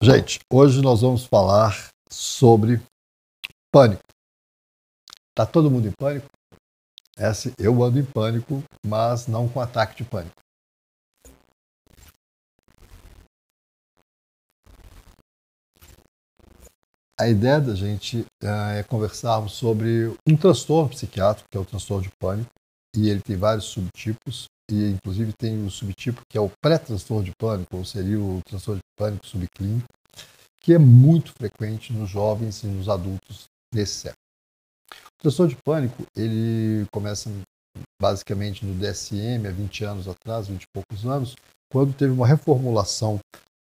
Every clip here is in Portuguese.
Gente, hoje nós vamos falar sobre pânico. Tá todo mundo em pânico? Essa, eu ando em pânico, mas não com ataque de pânico. A ideia da gente é conversarmos sobre um transtorno psiquiátrico, que é o transtorno de pânico, e ele tem vários subtipos, e inclusive tem um subtipo que é o pré-transtorno de pânico, ou seria o transtorno de pânico subclínico, que é muito frequente nos jovens e nos adultos desse século. O transtorno de pânico, ele começa basicamente no DSM há 20 anos atrás, 20 e poucos anos, quando teve uma reformulação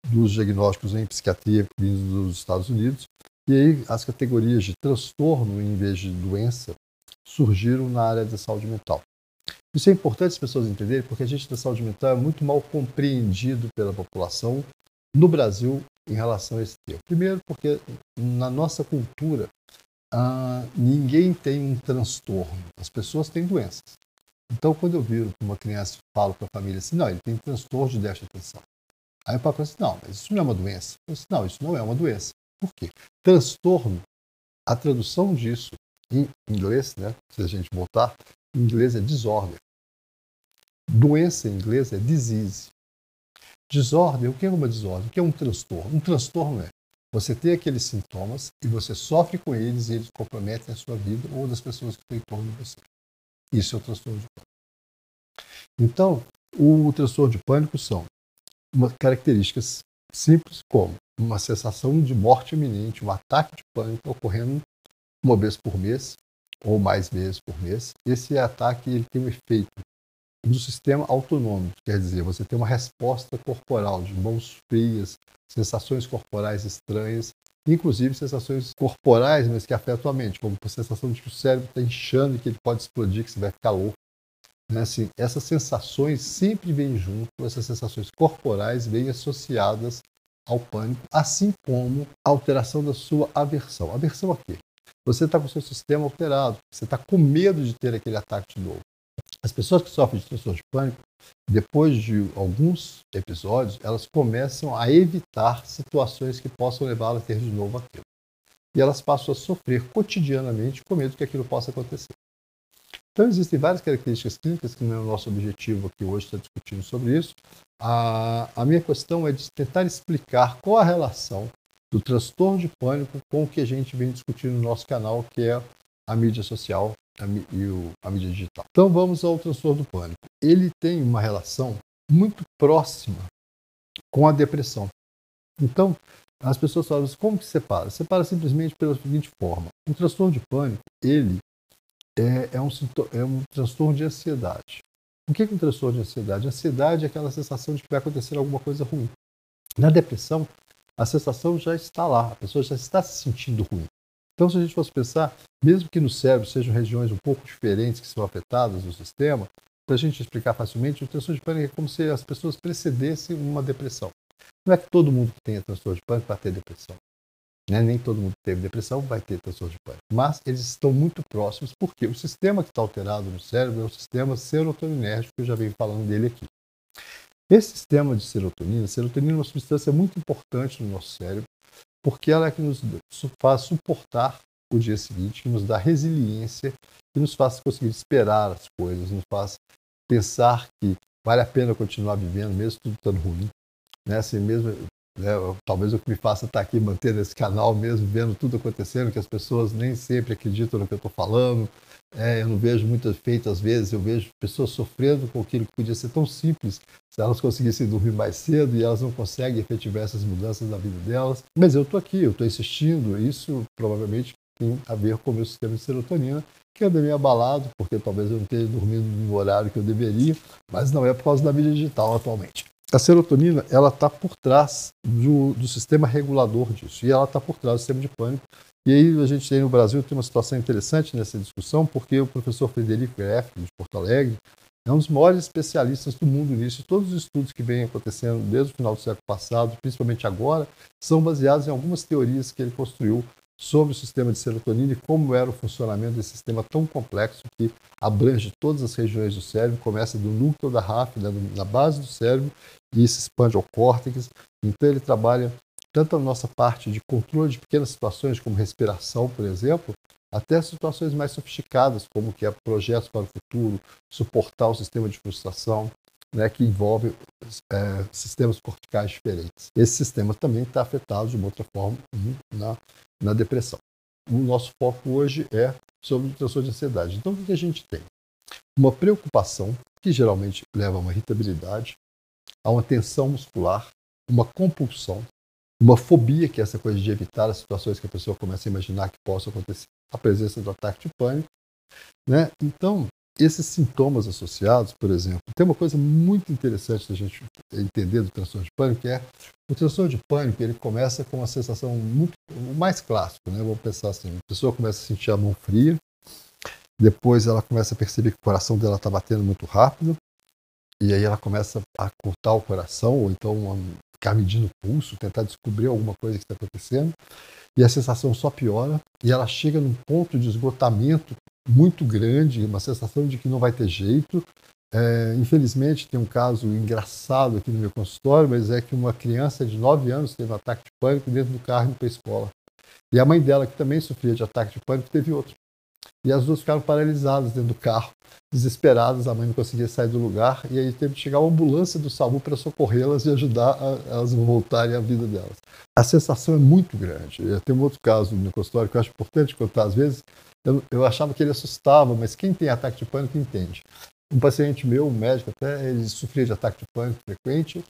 dos diagnósticos em psiquiatria vindos dos Estados Unidos, e aí as categorias de transtorno em vez de doença surgiram na área da saúde mental. Isso é importante as pessoas entenderem, porque a gente da saúde mental é muito mal compreendido pela população no Brasil em relação a esse termo. Primeiro, porque na nossa cultura ah, ninguém tem um transtorno, as pessoas têm doenças. Então, quando eu viro uma criança falo para a família assim, não, ele tem transtorno de déficit de atenção. Aí o pai fala assim, não, mas isso não é uma doença. Eu disse, não, isso não é uma doença. Por quê? Transtorno, a tradução disso em inglês, né, se a gente voltar, em inglês é disorder. Doença em inglês é disease. Desordem, o que é uma desordem? O que é um transtorno? Um transtorno é você ter aqueles sintomas e você sofre com eles e eles comprometem a sua vida ou das pessoas que estão em torno de você. Isso é o transtorno de pânico. Então, o transtorno de pânico são características simples como uma sensação de morte iminente, um ataque de pânico ocorrendo uma vez por mês ou mais vezes por mês. Esse ataque ele tem um efeito do sistema autonômico, quer dizer, você tem uma resposta corporal de mãos frias, sensações corporais estranhas, inclusive sensações corporais, mas que afetam a mente, como a sensação de que o cérebro está inchando e que ele pode explodir, que você vai ficar louco. Né? Assim, essas sensações sempre vêm junto, essas sensações corporais vêm associadas ao pânico, assim como a alteração da sua aversão. Aversão a quê? Você está com o seu sistema alterado, você está com medo de ter aquele ataque de novo. As pessoas que sofrem de transtorno de pânico, depois de alguns episódios, elas começam a evitar situações que possam levá-la a ter de novo aquilo. E elas passam a sofrer cotidianamente com medo que aquilo possa acontecer. Então, existem várias características clínicas que não é o nosso objetivo aqui hoje estar discutindo sobre isso. A, a minha questão é de tentar explicar qual a relação do transtorno de pânico com o que a gente vem discutindo no nosso canal, que é a mídia social a, e o, a mídia digital. Então vamos ao transtorno do pânico. Ele tem uma relação muito próxima com a depressão. Então, as pessoas falam, como que separa? Separa simplesmente pela seguinte forma. O transtorno de pânico, ele é, é, um, é um transtorno de ansiedade. O que é um transtorno de ansiedade? Ansiedade é aquela sensação de que vai acontecer alguma coisa ruim. Na depressão, a sensação já está lá, a pessoa já está se sentindo ruim. Então, se a gente fosse pensar, mesmo que no cérebro sejam regiões um pouco diferentes que são afetadas no sistema, para a gente explicar facilmente, o transtorno de pânico é como se as pessoas precedessem uma depressão. Não é que todo mundo que tenha transtorno de pânico vai ter depressão. Né? Nem todo mundo que teve depressão vai ter transtorno de pânico. Mas eles estão muito próximos, porque o sistema que está alterado no cérebro é o sistema serotoninérgico, que eu já venho falando dele aqui. Esse sistema de serotonina, serotonina é uma substância muito importante no nosso cérebro, porque ela é que nos faz suportar o dia seguinte, que nos dá resiliência, que nos faz conseguir esperar as coisas, nos faz pensar que vale a pena continuar vivendo, mesmo tudo estando ruim. Né? Assim, mesmo, né, talvez o que me faça estar aqui mantendo esse canal mesmo, vendo tudo acontecendo, que as pessoas nem sempre acreditam no que eu estou falando. É, eu não vejo muito efeito às vezes, eu vejo pessoas sofrendo com aquilo que podia ser tão simples se elas conseguissem dormir mais cedo e elas não conseguem efetivar essas mudanças na vida delas. Mas eu estou aqui, eu estou insistindo, isso provavelmente tem a ver com o meu sistema de serotonina, que anda meio abalado, porque talvez eu não esteja dormindo no horário que eu deveria, mas não é por causa da mídia digital atualmente. A serotonina ela está por trás do, do, sistema regulador disso e ela está por trás do sistema de pânico. E aí a gente tem no Brasil tem uma situação interessante nessa discussão, porque o professor Frederico Greff, de Porto Alegre, é um dos maiores especialistas do mundo nisso. Todos os estudos que vêm acontecendo desde o final do século passado, principalmente agora, são baseados em algumas teorias que ele construiu sobre o sistema de serotonina e como era o funcionamento desse sistema tão complexo que abrange todas as regiões do cérebro, começa do núcleo da né, na base do cérebro, e se expande ao córtex. Então ele trabalha tanto a nossa parte de controle de pequenas situações, como respiração, por exemplo, até situações mais sofisticadas, como que é projetos para o futuro, suportar o sistema de frustração, né, que envolve é, sistemas corticais diferentes. Esse sistema também está afetado de uma outra forma na, na depressão. O nosso foco hoje é sobre o transtorno de ansiedade. Então, o que a gente tem? Uma preocupação, que geralmente leva a uma irritabilidade, a uma tensão muscular, uma compulsão, uma fobia, que é essa coisa de evitar as situações que a pessoa começa a imaginar que possam acontecer, a presença do ataque de pânico. Né? Então, esses sintomas associados, por exemplo, tem uma coisa muito interessante da gente entender do transtorno de pânico, que é o transtorno de pânico, ele começa com uma sensação muito o mais clássico, né? Vamos pensar assim, a pessoa começa a sentir a mão fria, depois ela começa a perceber que o coração dela está batendo muito rápido, e aí ela começa a cortar o coração, ou então ficar medindo o pulso, tentar descobrir alguma coisa que está acontecendo, e a sensação só piora, e ela chega num ponto de esgotamento muito grande, uma sensação de que não vai ter jeito. É, infelizmente, tem um caso engraçado aqui no meu consultório, mas é que uma criança de 9 anos teve um ataque de pânico dentro do carro indo para a escola. E a mãe dela, que também sofria de ataque de pânico, teve outro. E as duas ficaram paralisadas dentro do carro, desesperadas. A mãe não conseguia sair do lugar. E aí teve que chegar uma ambulância do SAMU para socorrê-las e ajudar a, elas a voltarem à vida delas. A sensação é muito grande. Tenho um outro caso no meu consultório que eu acho importante contar. Às vezes, eu, eu achava que ele assustava, mas quem tem ataque de pânico entende. Um paciente meu, um médico até, ele sofria de ataque de pânico frequente.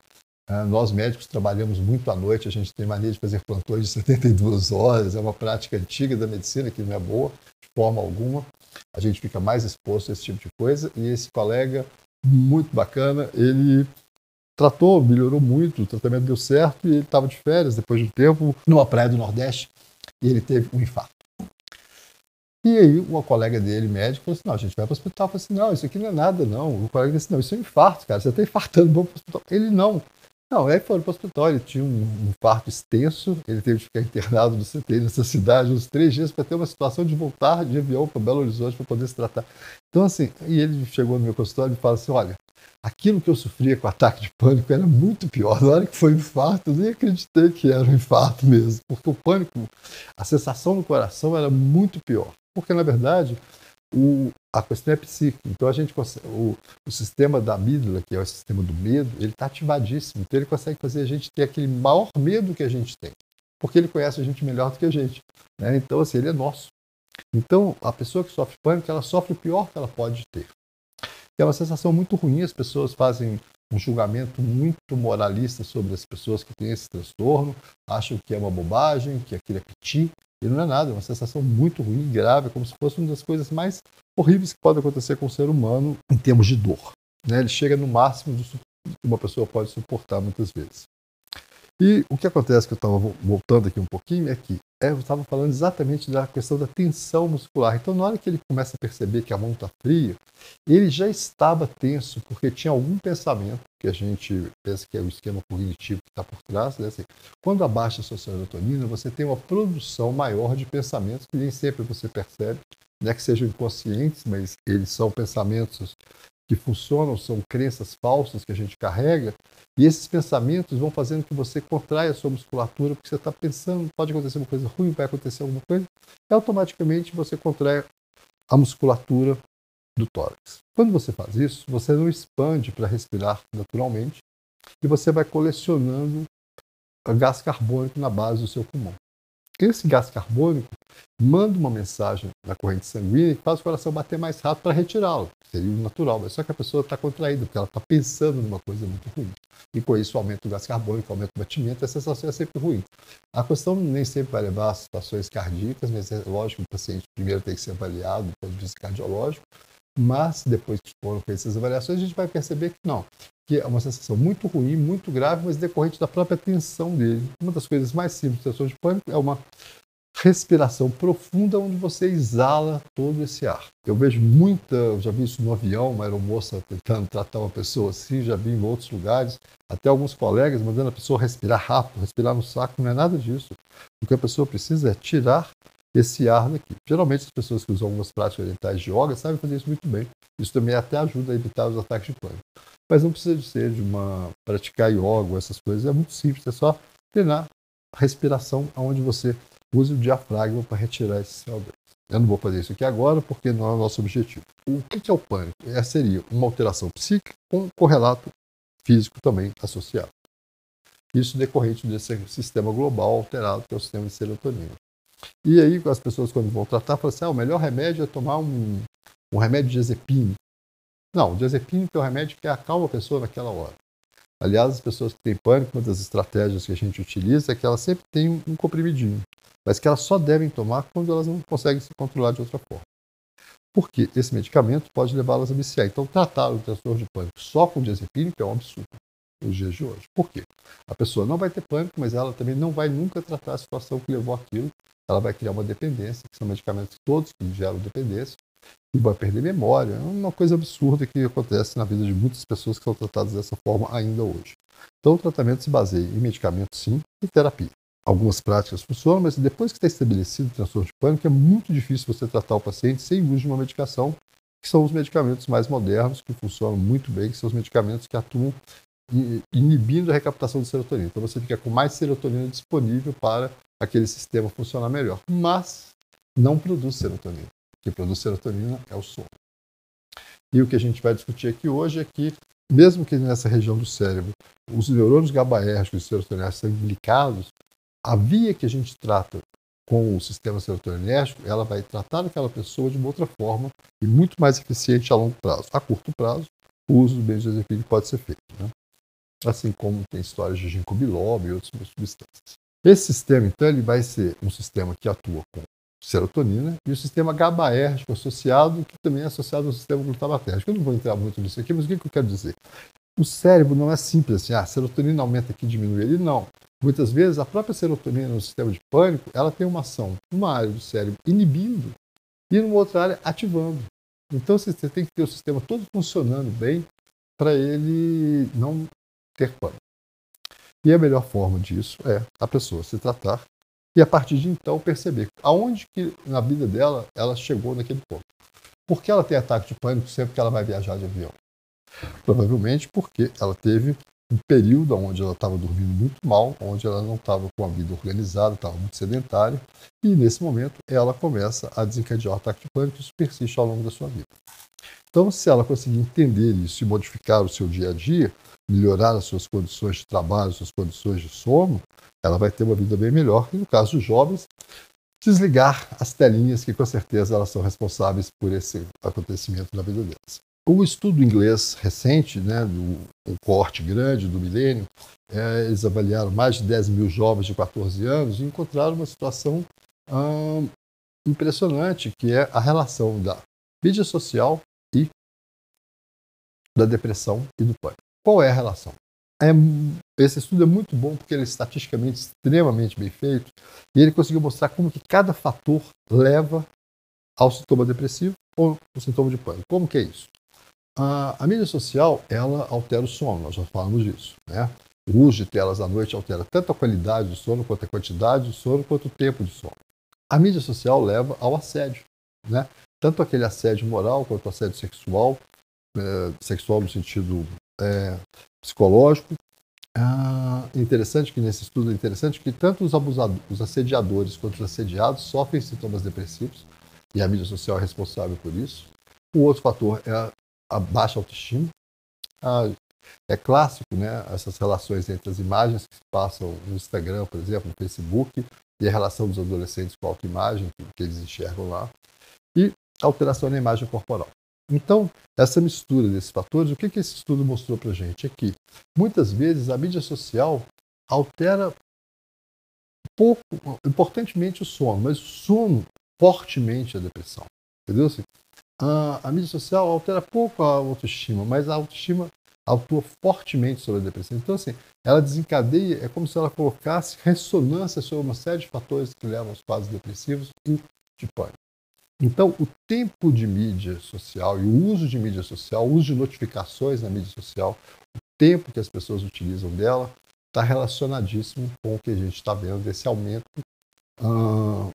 Uh, nós médicos trabalhamos muito à noite, a gente tem mania de fazer plantões de 72 horas, é uma prática antiga da medicina que não é boa forma alguma. A gente fica mais exposto a esse tipo de coisa. E esse colega, muito bacana, ele tratou, melhorou muito, o tratamento deu certo e ele estava de férias depois de um tempo numa praia do Nordeste e ele teve um infarto. E aí uma colega dele, médico, falou assim, não, a gente vai para o hospital. Eu falei assim, não, isso aqui não é nada, não. O colega disse, não, isso é um infarto, cara, você está infartando, vamos para o hospital. Ele, não. Não, aí foram para o hospital, ele tinha um infarto extenso, ele teve que ficar internado no CTI nessa cidade uns três dias para ter uma situação de voltar de avião para Belo Horizonte para poder se tratar. Então, assim, e ele chegou no meu consultório e falou assim, olha, aquilo que eu sofria com ataque de pânico era muito pior. Na hora que foi o infarto, eu nem acreditei que era um infarto mesmo, porque o pânico, a sensação no coração era muito pior. Porque, na verdade, o, a questão é psíquica. Então, a gente o, o sistema da amígdala, que é o sistema do medo, ele está ativadíssimo. Então, ele consegue fazer a gente ter aquele maior medo que a gente tem. Porque ele conhece a gente melhor do que a gente. Né? Então, assim, ele é nosso. Então, a pessoa que sofre pânico, ela sofre o pior que ela pode ter. É uma sensação muito ruim, as pessoas fazem um julgamento muito moralista sobre as pessoas que têm esse transtorno, acham que é uma bobagem, que aquilo é piti, e não é nada, é uma sensação muito ruim, grave, como se fosse uma das coisas mais horríveis que pode acontecer com o ser humano em termos de dor. Né? Ele chega no máximo do que uma pessoa pode suportar muitas vezes. E o que acontece, que eu estava voltando aqui um pouquinho, é que é, eu estava falando exatamente da questão da tensão muscular. Então, na hora que ele começa a perceber que a mão está fria, ele já estava tenso, porque tinha algum pensamento, que a gente pensa que é o esquema cognitivo que está por trás. Né? Assim, quando abaixa a sua serotonina, você tem uma produção maior de pensamentos que nem sempre você percebe, não é que sejam inconscientes, mas eles são pensamentos que funcionam, são crenças falsas que a gente carrega, e esses pensamentos vão fazendo que você contraia a sua musculatura, porque você está pensando, pode acontecer uma coisa ruim, vai acontecer alguma coisa, e automaticamente você contrai a musculatura do tórax. Quando você faz isso, você não expande para respirar naturalmente, e você vai colecionando gás carbônico na base do seu pulmão. Esse gás carbônico manda uma mensagem na corrente sanguínea que faz o coração bater mais rápido para retirá-lo. Seria o natural, mas só que a pessoa está contraída, porque ela está pensando numa coisa muito ruim. E com isso aumenta o gás carbônico, aumenta o batimento, a sensação é sempre ruim. A questão nem sempre vai levar a situações cardíacas, mas é lógico que o paciente primeiro tem que ser avaliado do ponto de vista cardiológico, mas depois que foram feitas essas avaliações, a gente vai perceber que não, que é uma sensação muito ruim, muito grave, mas decorrente da própria tensão dele. Uma das coisas mais simples da tensão de pânico é uma respiração profunda onde você exala todo esse ar. Eu vejo muita, eu já vi isso no avião, uma aeromoça tentando tratar uma pessoa assim, já vi em outros lugares, até alguns colegas mandando a pessoa respirar rápido, respirar no saco, não é nada disso. O que a pessoa precisa é tirar esse ar daqui. Geralmente as pessoas que usam algumas práticas orientais de yoga sabem fazer isso muito bem. Isso também até ajuda a evitar os ataques de pânico. Mas não precisa de ser de uma praticar yoga, essas coisas, é muito simples, é só treinar respiração, onde você use o diafragma para retirar esse CO2. Eu não vou fazer isso aqui agora porque não é o nosso objetivo. O que é o pânico? É, seria uma alteração psíquica com correlato físico também associado. Isso decorrente desse sistema global alterado, que é o sistema de serotonina. E aí, as pessoas, quando vão tratar, falam assim: ah, o melhor remédio é tomar um, um remédio de diazepine. Não, o diazepine é o remédio que acalma a pessoa naquela hora. Aliás, as pessoas que têm pânico, uma das estratégias que a gente utiliza é que elas sempre têm um comprimidinho, mas que elas só devem tomar quando elas não conseguem se controlar de outra forma. Porque esse medicamento pode levá-las a viciar. Então, tratar o transtorno de pânico só com diazepínico é um absurdo nos dias de hoje. Por quê? A pessoa não vai ter pânico, mas ela também não vai nunca tratar a situação que levou aquilo. Ela vai criar uma dependência, que são medicamentos todos que geram dependência, e vai perder memória. É uma coisa absurda que acontece na vida de muitas pessoas que são tratadas dessa forma ainda hoje. Então, o tratamento se baseia em medicamento, sim, e terapia. Algumas práticas funcionam, mas depois que está estabelecido o transtorno de pânico, é muito difícil você tratar o paciente sem uso de uma medicação, que são os medicamentos mais modernos, que funcionam muito bem, que são os medicamentos que atuam inibindo a recaptação de serotonina. Então você fica com mais serotonina disponível para aquele sistema funcionar melhor. Mas não produz serotonina. O que produz serotonina é o sono. E o que a gente vai discutir aqui hoje é que, mesmo que nessa região do cérebro os neurônios GABAérgicos e serotoninérgicos sejam implicados, a via que a gente trata com o sistema serotoninérgico, ela vai tratar aquela pessoa de uma outra forma e muito mais eficiente a longo prazo. A curto prazo, o uso do benzodiazepine pode ser feito. Né? assim como tem histórias de ginkgo biloba e outras substâncias. Esse sistema, então, ele vai ser um sistema que atua com serotonina e o sistema GABAérgico associado, que também é associado ao sistema glutamatérgico. Eu não vou entrar muito nisso aqui, mas o que, eu quero dizer? O cérebro não é simples assim, ah, a serotonina aumenta aqui, diminui ele. Não. Muitas vezes, a própria serotonina no sistema de pânico, ela tem uma ação numa área do cérebro inibindo e numa outra área ativando. Então, você tem que ter o sistema todo funcionando bem para ele não ter pânico. E a melhor forma disso é a pessoa se tratar e a partir de então perceber aonde que na vida dela ela chegou naquele ponto. Por que ela tem ataque de pânico sempre que ela vai viajar de avião? Provavelmente porque ela teve um período onde ela estava dormindo muito mal, onde ela não estava com a vida organizada, estava muito sedentária, e nesse momento ela começa a desencadear o ataque de pânico isso persiste ao longo da sua vida. Então, se ela conseguir entender isso e modificar o seu dia a dia, melhorar as suas condições de trabalho, suas condições de sono, ela vai ter uma vida bem melhor. E no caso dos jovens, desligar as telinhas que com certeza elas são responsáveis por esse acontecimento na vida delas. O estudo inglês recente, né, do, um corte grande do milênio, é, eles avaliaram mais de 10 mil jovens de 14 anos e encontraram uma situação hum, impressionante, que é a relação da mídia social e da depressão e do pânico. Qual é a relação? É, esse estudo é muito bom porque ele é estatisticamente extremamente bem feito e ele conseguiu mostrar como que cada fator leva ao sintoma depressivo ou ao sintoma de pânico. Como que é isso? A, a, mídia social, ela altera o sono, nós já falamos disso. Né? O uso de telas à noite altera tanto a qualidade do sono, quanto a quantidade do sono, quanto o tempo de sono. A mídia social leva ao assédio, né? tanto aquele assédio moral quanto assédio sexual, é, sexual no sentido é, psicológico. Ah, interessante que nesse estudo é interessante que tanto os os assediadores quanto os assediados sofrem sintomas depressivos e a mídia social é responsável por isso. O outro fator é a, baixa autoestima. Ah, é clássico, né, essas relações entre as imagens que se passam no Instagram, por exemplo, no Facebook, e a relação dos adolescentes com a autoimagem que, que eles enxergam lá, e alteração na imagem corporal. Então, essa mistura desses fatores, o que, que esse estudo mostrou para a gente? É que, muitas vezes, a mídia social altera pouco, importantemente o sono, mas o sono fortemente a depressão. Entendeu? A, a, mídia social altera pouco a autoestima, mas a autoestima atua fortemente sobre a depressão. Então, assim, ela desencadeia, é como se ela colocasse ressonância sobre uma série de fatores que levam aos quadros depressivos e de pânico. Então, o tempo de mídia social e o uso de mídia social, o uso de notificações na mídia social, o tempo que as pessoas utilizam dela, está relacionadíssimo com o que a gente está vendo desse aumento uh,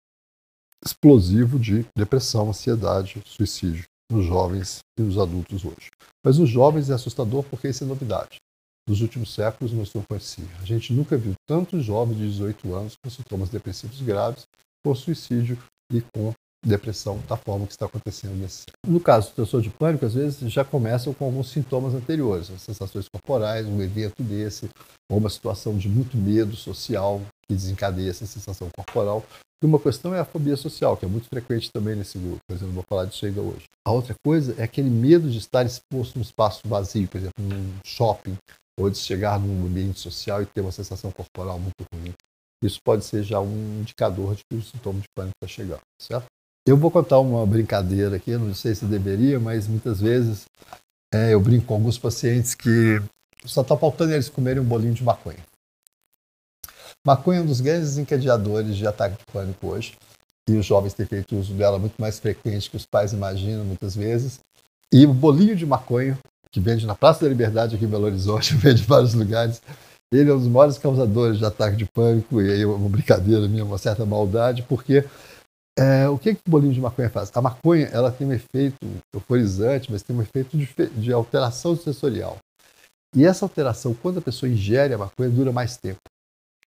explosivo de depressão, ansiedade, suicídio nos jovens e nos adultos hoje. Mas nos jovens é assustador porque isso é novidade. nos últimos séculos não estão conhecia. A gente nunca viu tantos jovens de 18 anos com sintomas depressivos graves, com suicídio e com depressão da forma que está acontecendo nesse. No caso do transtorno de pânico, às vezes já começam com alguns sintomas anteriores, sensações corporais, um evento desse, ou uma situação de muito medo social que desencadeia essa sensação corporal. E uma questão é a fobia social, que é muito frequente também nesse grupo, por exemplo, vou falar disso ainda hoje. A outra coisa é aquele medo de estar exposto num espaço vazio, por exemplo, num shopping, ou de chegar num ambiente social e ter uma sensação corporal muito ruim. Isso pode ser já um indicador de que o sintoma de pânico está chegando, certo? Eu vou contar uma brincadeira aqui, não sei se deveria, mas muitas vezes é, eu brinco com alguns pacientes que só está faltando eles comerem um bolinho de maconha. Maconha é um dos grandes encadeadores de ataque pânico hoje, e os jovens têm feito uso dela muito mais frequente que os pais imaginam muitas vezes. E o bolinho de maconha, que vende na Praça da Liberdade aqui em Belo Horizonte, vende em vários lugares, ele é um dos maiores causadores de ataque de pânico, e aí é uma brincadeira minha, uma certa maldade, porque é, o que, que o bolinho de maconha faz? A maconha ela tem um efeito euforizante, mas tem um efeito de, de alteração sensorial. E essa alteração, quando a pessoa ingere a maconha, dura mais tempo.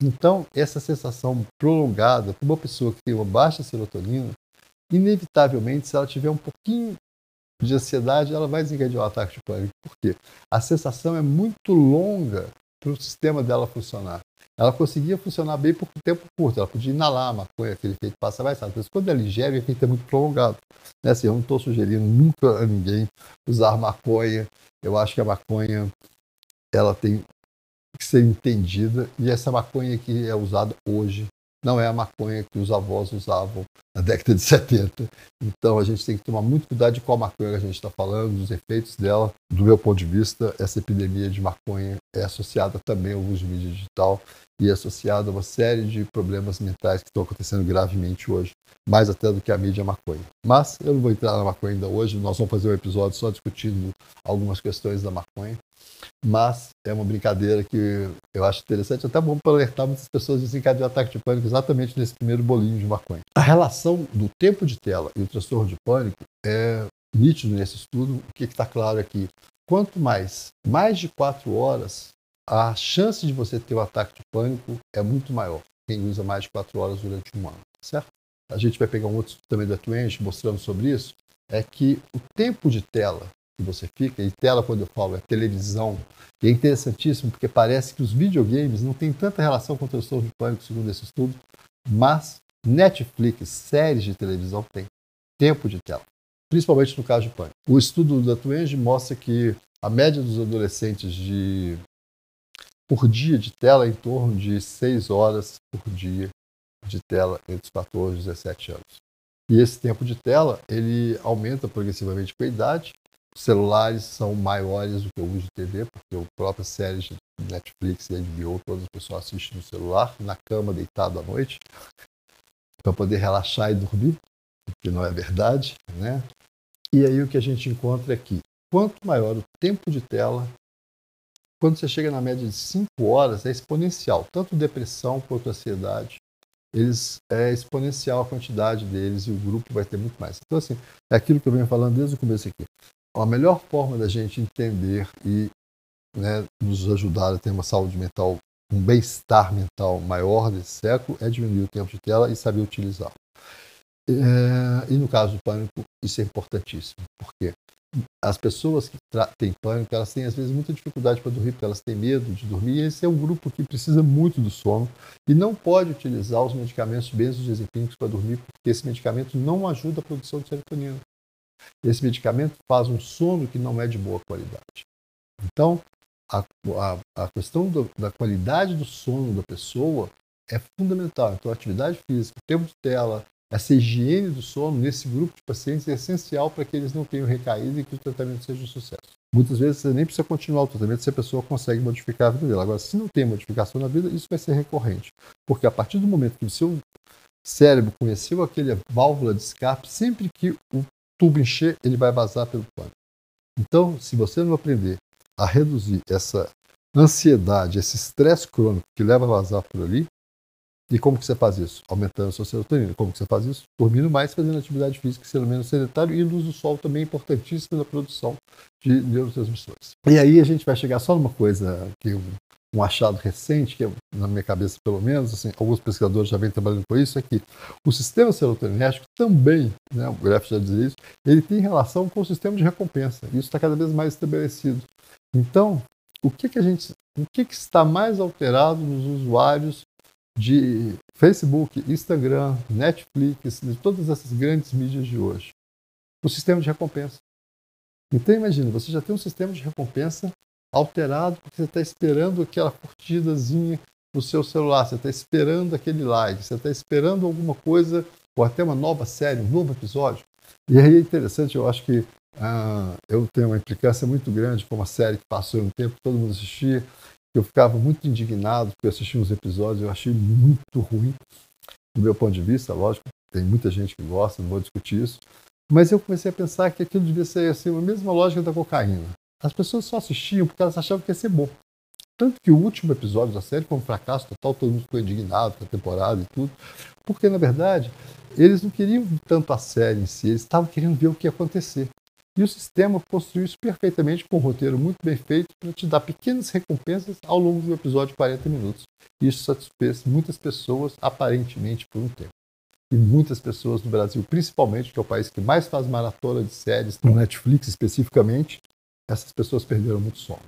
Então, essa sensação prolongada para uma pessoa que tem uma baixa serotonina, inevitavelmente, se ela tiver um pouquinho de ansiedade, ela vai desencadear um ataque de pânico. Por quê? A sensação é muito longa para o sistema dela funcionar. Ela conseguia funcionar bem por tempo curto, ela podia inalar a maconha, aquele efeito passa mais rápido. Mas quando ela ingere, o efeito é muito prolongado. Né? Assim, eu não estou sugerindo nunca a ninguém usar maconha. Eu acho que a maconha ela tem que ser entendida e essa maconha que é usada hoje não é a maconha que os avós usavam na década de 70. Então a gente tem que tomar muito cuidado de qual maconha a gente está falando, dos efeitos dela. Do meu ponto de vista, essa epidemia de maconha é associada também ao uso de mídia digital e é associada a uma série de problemas mentais que estão acontecendo gravemente hoje, mais até do que a mídia maconha. Mas eu não vou entrar na maconha ainda hoje, nós vamos fazer um episódio só discutindo algumas questões da maconha. Mas é uma brincadeira que eu acho interessante, até bom para alertar muitas pessoas de desencadear ataque de pânico exatamente nesse primeiro bolinho de maconha. A relação do tempo de tela e o transtorno de pânico é nítido nesse estudo. O que está claro aqui? Quanto mais, mais de quatro horas, a chance de você ter um ataque de pânico é muito maior. Quem usa mais de quatro horas durante um ano, certo? A gente vai pegar um outro estudo também da Twenge mostrando sobre isso. É que o tempo de tela que você fica, e tela, quando eu falo, é televisão. E é interessantíssimo porque parece que os videogames não têm tanta relação com o transtorno de pânico, segundo esse estudo, mas Netflix, séries de televisão, tem tempo de tela, principalmente no caso de pânico. O estudo da Twenge mostra que a média dos adolescentes de por dia de tela é em torno de 6 horas por dia de tela entre os 14 e 17 anos. E esse tempo de tela ele aumenta progressivamente com a idade celulares são maiores do que o uso de TV, porque o próprio séries de Netflix e HBO, todas as pessoas assistem no celular, na cama, deitado à noite, para poder relaxar e dormir, que não é verdade, né? E aí o que a gente encontra é que quanto maior o tempo de tela, quando você chega na média de 5 horas, é exponencial. Tanto depressão quanto ansiedade, eles é exponencial a quantidade deles e o grupo vai ter muito mais. Então, assim, é aquilo que eu venho falando desde o começo aqui a melhor forma da gente entender e né, nos ajudar a ter uma saúde mental, um bem-estar mental maior desse século é diminuir o tempo de tela e saber utilizá-lo. É, e no caso do pânico, isso é importantíssimo, porque as pessoas que têm pânico, elas têm às vezes muita dificuldade para dormir, porque elas têm medo de dormir, e esse é um grupo que precisa muito do sono e não pode utilizar os medicamentos benzodiazepínicos para dormir, porque esse medicamento não ajuda a produção de serotonina. Esse medicamento faz um sono que não é de boa qualidade. Então, a, a, a questão do, da qualidade do sono da pessoa é fundamental. Então, a atividade física, o tempo de tela, essa higiene do sono nesse grupo de pacientes é essencial para que eles não tenham recaído e que o tratamento seja um sucesso. Muitas vezes você nem precisa continuar o tratamento se a pessoa consegue modificar a vida dela. Agora, se não tem modificação na vida, isso vai ser recorrente. Porque a partir do momento que o seu cérebro conheceu aquele válvula de escape, sempre que o tubo encher, ele vai vazar pelo pano. Então, se você não aprender a reduzir essa ansiedade, esse estresse crônico que leva a vazar por ali, E como que você faz isso? Aumentando a sua serotonina. Como que você faz isso? Dormindo mais, fazendo atividade física, sendo menos sedentário e luz do sol também é importantíssimo na produção de neurotransmissores. E aí a gente vai chegar só numa coisa que um achado recente, que é, na minha cabeça pelo menos, assim, alguns pesquisadores já vêm trabalhando com isso, é que o sistema serotoninérgico também, né, o Greff já dizia isso, ele tem relação com o sistema de recompensa. Isso está cada vez mais estabelecido. Então, o que, que a gente, o que, que está mais alterado nos usuários de Facebook, Instagram, Netflix, de todas essas grandes mídias de hoje? O sistema de recompensa. Então imagina, você já tem um sistema de recompensa alterado porque você está esperando aquela curtidazinha no seu celular, você está esperando aquele like, você está esperando alguma coisa ou até uma nova série, um novo episódio. E aí é interessante, eu acho que ah, eu tenho uma implicância muito grande com uma série que passou um tempo, todo mundo assistia, eu ficava muito indignado porque eu assisti uns episódios, eu achei muito ruim, do meu ponto de vista, lógico, tem muita gente que gosta, não vou discutir isso, mas eu comecei a pensar que aquilo devia ser assim, a mesma lógica da cocaína. As pessoas só assistiam porque elas achavam que ia ser bom. Tanto que o último episódio da série foi um fracasso total, todo mundo ficou indignado com a temporada e tudo. Porque, na verdade, eles não queriam tanto a série em si, eles estavam querendo ver o que ia acontecer. E o sistema construiu isso perfeitamente com um roteiro muito bem feito para te dar pequenas recompensas ao longo do episódio de 40 minutos. Isso satisfez muitas pessoas, aparentemente, por um tempo. E muitas pessoas no Brasil, principalmente, que é o país que mais faz maratona de séries, no Netflix especificamente, essas pessoas perderam muito sono.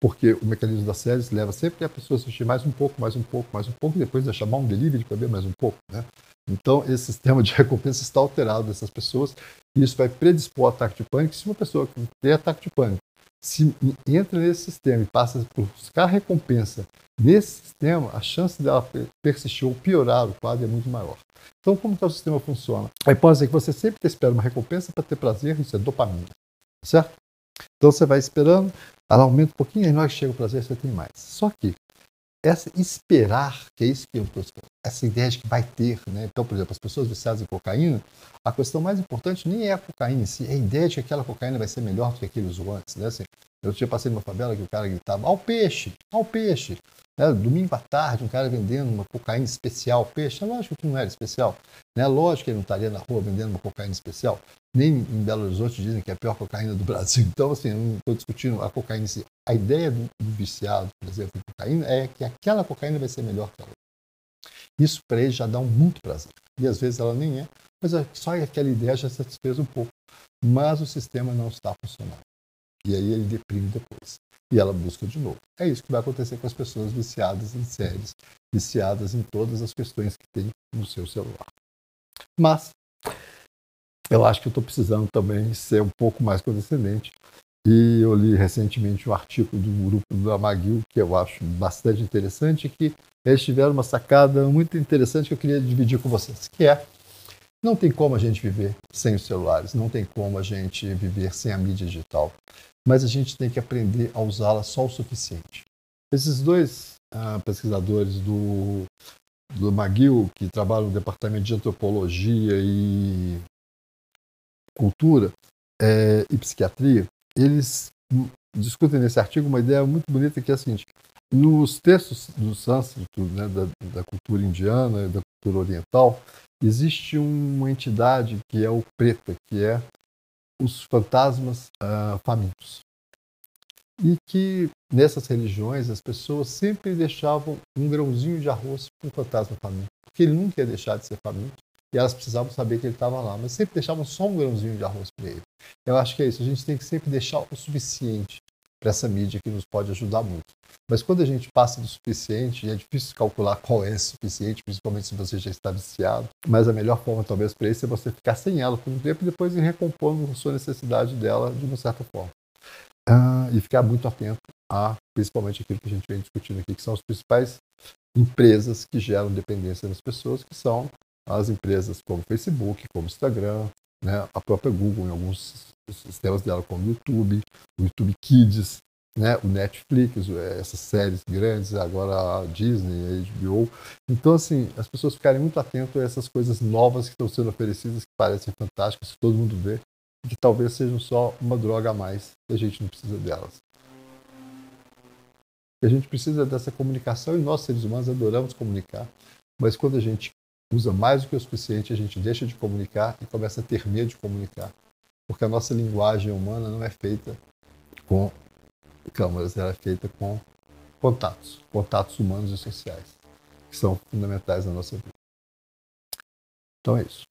Porque o mecanismo das séries leva sempre a pessoa a assistir mais um pouco, mais um pouco, mais um pouco, e depois a chamar um delivery para ver mais um pouco. Né? Então, esse sistema de recompensa está alterado dessas pessoas e isso vai predispor ataque de pânico. Se uma pessoa que tem ataque de pânico se entra nesse sistema e passa por buscar recompensa nesse sistema, a chance dela persistir ou piorar o quadro é muito maior. Então, como que o sistema funciona? A hipótese é que você sempre espera uma recompensa para ter prazer, isso é dopamina, certo? Então você vai esperando, ela aumenta um pouquinho, e na hora que chega o prazer você tem mais. Só que essa esperar, que é isso que eu estou essa ideia de que vai ter, né? Então, por exemplo, as pessoas viciadas em cocaína, a questão mais importante nem é a cocaína em si, é a ideia de que aquela cocaína vai ser melhor do que aquele usou antes, né? Assim, eu tinha passei numa favela que o cara gritava, ao peixe, ao peixe. Né? Domingo à tarde, um cara vendendo uma cocaína especial, peixe. É lógico que não era especial. Né? Lógico que ele não estaria na rua vendendo uma cocaína especial. Nem em Belo Horizonte dizem que é a pior cocaína do Brasil. Então, assim, eu não estou discutindo a cocaína em si. A ideia do, do viciado, por exemplo, em cocaína, é que aquela cocaína vai ser melhor que a outra. Isso para ele já dá um muito prazer. E às vezes ela nem é, mas é só aquela ideia já satisfez um pouco. Mas o sistema não está funcionando. E aí ele deprime depois. E ela busca de novo. É isso que vai acontecer com as pessoas viciadas em séries, viciadas em todas as questões que tem no seu celular. Mas eu acho que eu estou precisando também ser um pouco mais condescendente. E eu li recentemente um artigo do grupo do Amaguil, que eu acho bastante interessante, que eles tiveram uma sacada muito interessante que eu queria dividir com vocês, que é não tem como a gente viver sem os celulares, não tem como a gente viver sem a mídia digital, mas a gente tem que aprender a usá-la só o suficiente. Esses dois ah, pesquisadores do, do McGill, que trabalham no departamento de antropologia e cultura é, e psiquiatria, eles discutem nesse artigo uma ideia muito bonita que é a seguinte: nos textos do sânscrito, né, da, da, cultura indiana, da cultura oriental, existe uma entidade que é o preta, que é os fantasmas uh, famintos. E que nessas religiões as pessoas sempre deixavam um grãozinho de arroz para um fantasma faminto, porque ele nunca ia deixar de ser faminto e elas precisavam saber que ele estava lá, mas sempre deixavam só um grãozinho de arroz para ele. Eu acho que é isso, a gente tem que sempre deixar o suficiente para essa mídia que nos pode ajudar muito. Mas quando a gente passa do suficiente, e é difícil calcular qual é suficiente, principalmente se você já está viciado, mas a melhor forma talvez para isso é você ficar sem ela por um tempo e depois ir recompondo a sua necessidade dela de uma certa forma. Ah, e ficar muito atento a, principalmente aquilo que a gente vem discutindo aqui, que são as principais empresas que geram dependência nas pessoas, que são as empresas como Facebook, como Instagram, né, a própria Google em alguns sistemas dela, como o YouTube, o YouTube Kids, né, o Netflix, é, essas séries grandes, agora a Disney, a HBO. Então, assim, as pessoas ficarem muito atentas a essas coisas novas que estão sendo oferecidas, que parecem fantásticas, que todo mundo vê, que talvez sejam só uma droga a mais, e a gente não precisa delas. a gente precisa dessa comunicação e nós, seres humanos, adoramos comunicar, mas quando a gente usa mais do que o suficiente, a gente deixa de comunicar e começa a ter medo de comunicar. Porque a nossa linguagem humana não é feita com câmaras, ela é feita com contatos, contatos humanos e sociais, que são fundamentais na nossa vida. Então é isso.